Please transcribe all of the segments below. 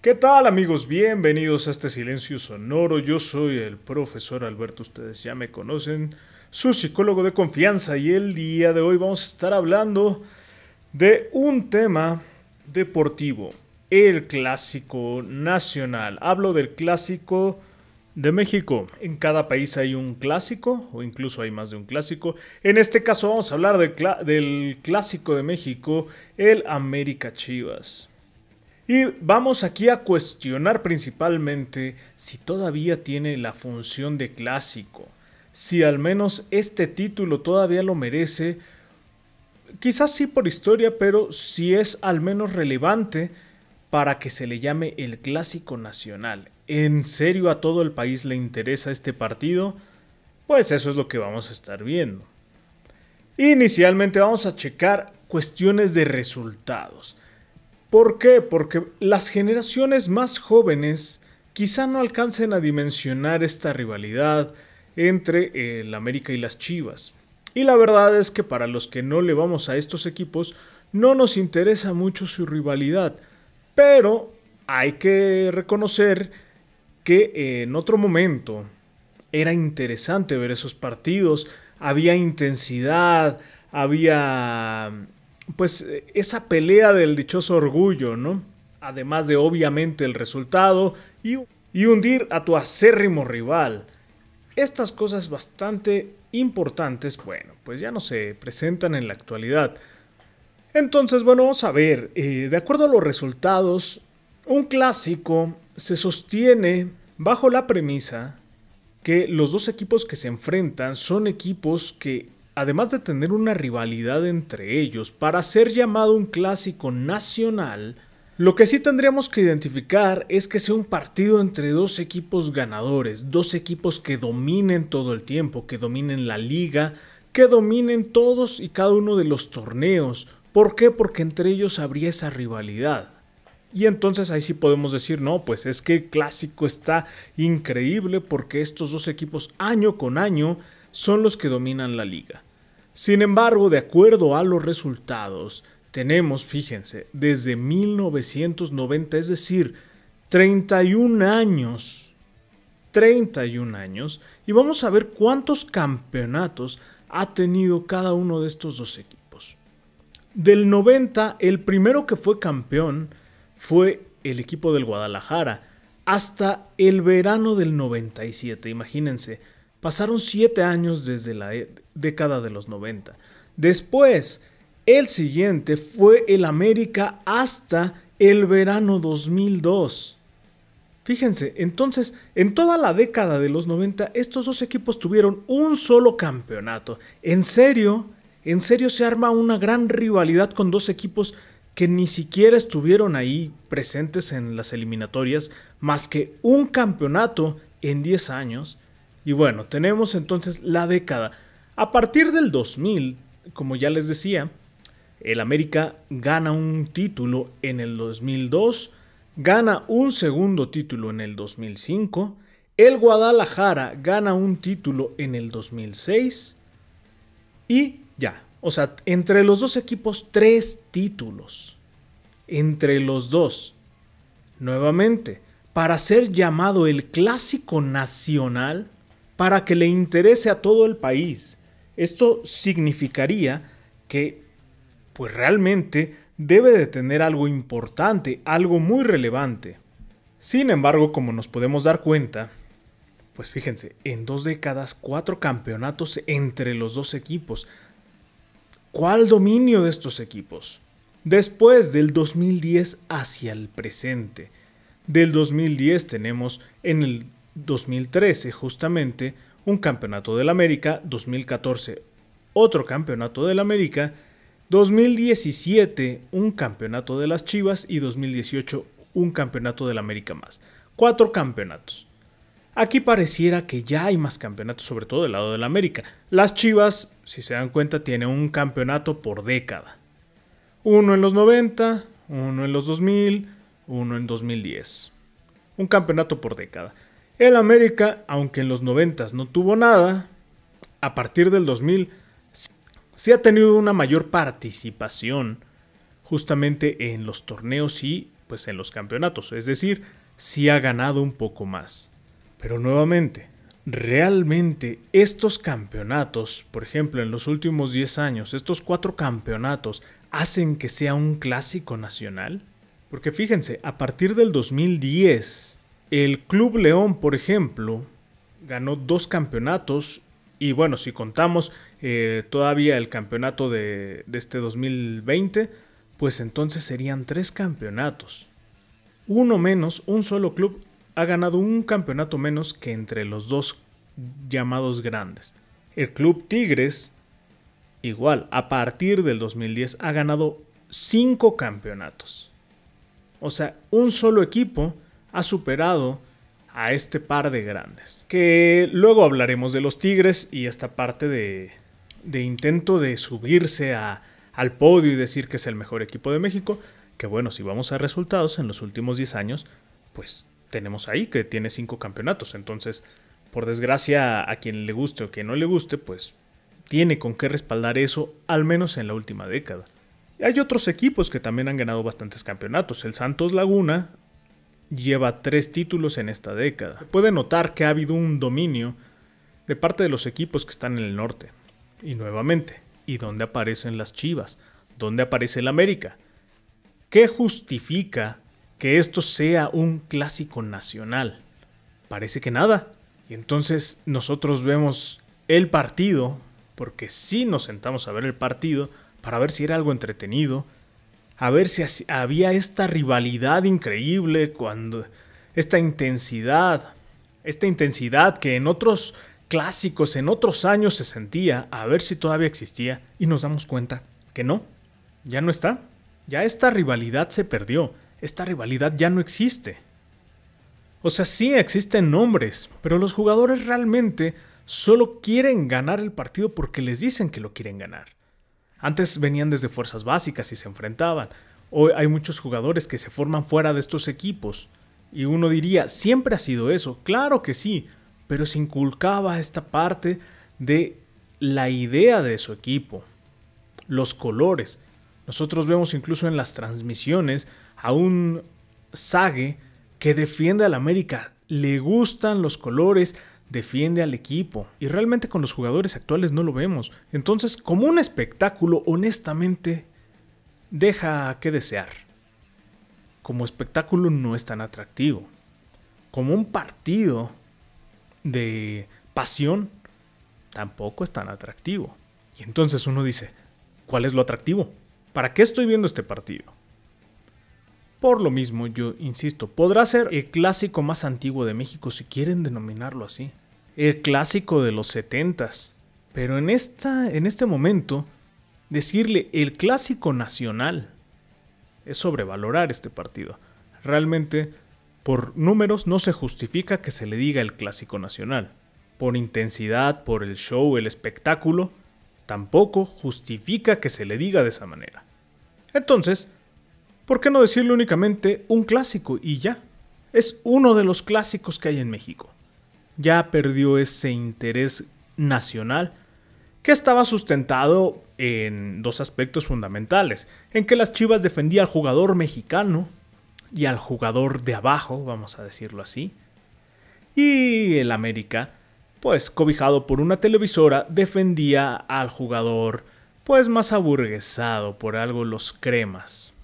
¿Qué tal amigos? Bienvenidos a este silencio sonoro. Yo soy el profesor Alberto, ustedes ya me conocen, su psicólogo de confianza y el día de hoy vamos a estar hablando de un tema deportivo, el clásico nacional. Hablo del clásico de México. En cada país hay un clásico o incluso hay más de un clásico. En este caso vamos a hablar del, clásico de México, el América Chivas. Y vamos aquí a cuestionar principalmente si todavía tiene la función de clásico, si al menos este título todavía lo merece, quizás sí por historia, pero si es al menos relevante para que se le llame el clásico nacional. ¿En serio a todo el país le interesa este partido? Pues eso es lo que vamos a estar viendo. Inicialmente vamos a checar cuestiones de resultados. ¿Por qué? Porque las generaciones más jóvenes quizá no alcancen a dimensionar esta rivalidad entre el América y las Chivas. Y la verdad es que para los que no le vamos a estos equipos, no nos interesa mucho su rivalidad. Pero hay que reconocer que en otro momento era interesante ver esos partidos, había intensidad, había pues esa pelea del dichoso orgullo, ¿no? Además de obviamente el resultado y, y hundir a tu acérrimo rival. Estas cosas bastante importantes, bueno, pues ya no se presentan en la actualidad. Entonces, bueno, vamos a ver, eh, de acuerdo a los resultados, un clásico se sostiene bajo la premisa que los dos equipos que se enfrentan son equipos que además de tener una rivalidad entre ellos, para ser llamado un clásico nacional, lo que sí tendríamos que identificar es que sea un partido entre dos equipos ganadores, dos equipos que dominen todo el tiempo, que dominen la liga, que dominen todos y cada uno de los torneos. ¿Por qué? Porque entre ellos habría esa rivalidad. Y entonces ahí sí podemos decir, no, pues es que el clásico está increíble porque estos dos equipos año con año son los que dominan la liga. Sin embargo, de acuerdo a los resultados, tenemos, fíjense, desde 1990, es decir, 31 años, 31 años, y vamos a ver cuántos campeonatos ha tenido cada uno de estos dos equipos. Del 90, el primero que fue campeón fue el equipo del Guadalajara, hasta el verano del 97, imagínense, Pasaron siete años desde la e, década de los 90. Después, el siguiente fue el América hasta el verano 2002. Fíjense, entonces, en toda la década de los 90, estos dos equipos tuvieron un solo campeonato. En serio, en serio se arma una gran rivalidad con dos equipos que ni siquiera estuvieron ahí presentes en las eliminatorias, más que un campeonato en 10 años. Y bueno, tenemos entonces la década. A partir del 2000, como ya les decía, el América gana un título en el 2002, gana un segundo título en el 2005, el Guadalajara gana un título en el 2006 y ya, o sea, entre los dos equipos tres títulos. Entre los dos. Nuevamente, para ser llamado el clásico nacional, para que le interese a todo el país. Esto significaría que, pues realmente, debe de tener algo importante, algo muy relevante. Sin embargo, como nos podemos dar cuenta, pues fíjense, en dos décadas, cuatro campeonatos entre los dos equipos. ¿Cuál dominio de estos equipos? Después del 2010 hacia el presente. Del 2010 tenemos en el 2013 justamente un campeonato del América, 2014 otro campeonato del América, 2017 un campeonato de las Chivas y 2018 un campeonato del América más. Cuatro campeonatos. Aquí pareciera que ya hay más campeonatos, sobre todo del lado del América. Las Chivas, si se dan cuenta, tienen un campeonato por década. Uno en los 90, uno en los 2000, uno en 2010. Un campeonato por década. El América, aunque en los 90 no tuvo nada, a partir del 2000 sí ha tenido una mayor participación justamente en los torneos y pues en los campeonatos, es decir, sí ha ganado un poco más. Pero nuevamente, realmente estos campeonatos, por ejemplo, en los últimos 10 años, estos cuatro campeonatos, hacen que sea un clásico nacional? Porque fíjense, a partir del 2010, el Club León, por ejemplo, ganó dos campeonatos y bueno, si contamos eh, todavía el campeonato de, de este 2020, pues entonces serían tres campeonatos. Uno menos, un solo club ha ganado un campeonato menos que entre los dos llamados grandes. El Club Tigres, igual, a partir del 2010 ha ganado cinco campeonatos. O sea, un solo equipo ha superado a este par de grandes. Que luego hablaremos de los Tigres y esta parte de, de intento de subirse a, al podio y decir que es el mejor equipo de México. Que bueno, si vamos a resultados en los últimos 10 años, pues tenemos ahí que tiene 5 campeonatos. Entonces, por desgracia, a quien le guste o quien no le guste, pues tiene con qué respaldar eso, al menos en la última década. Hay otros equipos que también han ganado bastantes campeonatos. El Santos Laguna lleva tres títulos en esta década. puede notar que ha habido un dominio de parte de los equipos que están en el norte. Y nuevamente, ¿y dónde aparecen las Chivas? ¿Dónde aparece el América? ¿Qué justifica que esto sea un clásico nacional? Parece que nada. Y entonces nosotros vemos el partido, porque sí nos sentamos a ver el partido, para ver si era algo entretenido, a ver si había esta rivalidad increíble, cuando esta intensidad, esta intensidad que en otros clásicos, en otros años se sentía, a ver si todavía existía, y nos damos cuenta que no, ya no está, ya esta rivalidad se perdió, esta rivalidad ya no existe. O sea, sí existen nombres, pero los jugadores realmente solo quieren ganar el partido porque les dicen que lo quieren ganar. Antes venían desde fuerzas básicas y se enfrentaban. Hoy hay muchos jugadores que se forman fuera de estos equipos. Y uno diría, siempre ha sido eso. Claro que sí, pero se inculcaba esta parte de la idea de su equipo, los colores. Nosotros vemos incluso en las transmisiones a un Sage que defiende al América. Le gustan los colores, defiende al equipo. Y realmente con los jugadores actuales no lo vemos. Entonces, como un espectáculo, honestamente, deja que desear. Como espectáculo no es tan atractivo. Como un partido de pasión, tampoco es tan atractivo. Y entonces uno dice, ¿cuál es lo atractivo? ¿Para qué estoy viendo este partido? Por lo mismo, yo insisto, podrá ser el clásico más antiguo de México si quieren denominarlo así. El clásico de los setentas. Pero en, esta, en este momento, decirle el clásico nacional es sobrevalorar este partido. Realmente, por números no se justifica que se le diga el clásico nacional. Por intensidad, por el show, el espectáculo, tampoco justifica que se le diga de esa manera. Entonces, ¿por qué no decirle únicamente un clásico y ya? Es uno de los clásicos que hay en México. Ya perdió ese interés nacional que estaba sustentado en dos aspectos fundamentales, en que las Chivas defendía al jugador mexicano y al jugador de abajo, vamos a decirlo así, y el América, pues cobijado por una televisora, defendía al jugador pues más aburguesado por algo los cremas.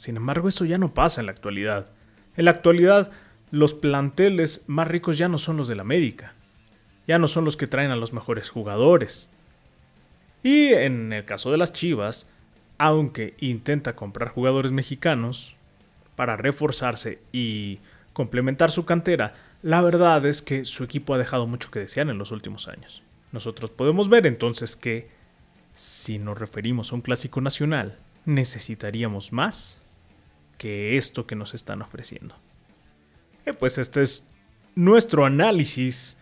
Sin embargo, eso ya no pasa en la actualidad. En la actualidad, los planteles más ricos ya no son los del América. Ya no son los que traen a los mejores jugadores. Y en el caso de las Chivas, aunque intenta comprar jugadores mexicanos para reforzarse y complementar su cantera, la verdad es que su equipo ha dejado mucho que desear en los últimos años. Nosotros podemos ver entonces que, si nos referimos a un clásico nacional, necesitaríamos más que esto que nos están ofreciendo. Eh, pues este es nuestro análisis.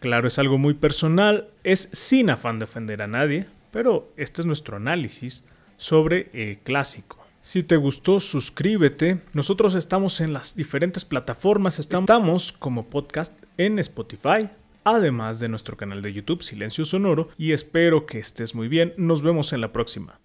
Claro, es algo muy personal, es sin afán de ofender a nadie, pero este es nuestro análisis sobre el clásico. Si te gustó, suscríbete. Nosotros estamos en las diferentes plataformas. Estamos como podcast en Spotify, además de nuestro canal de YouTube Silencio Sonoro. Y espero que estés muy bien. Nos vemos en la próxima.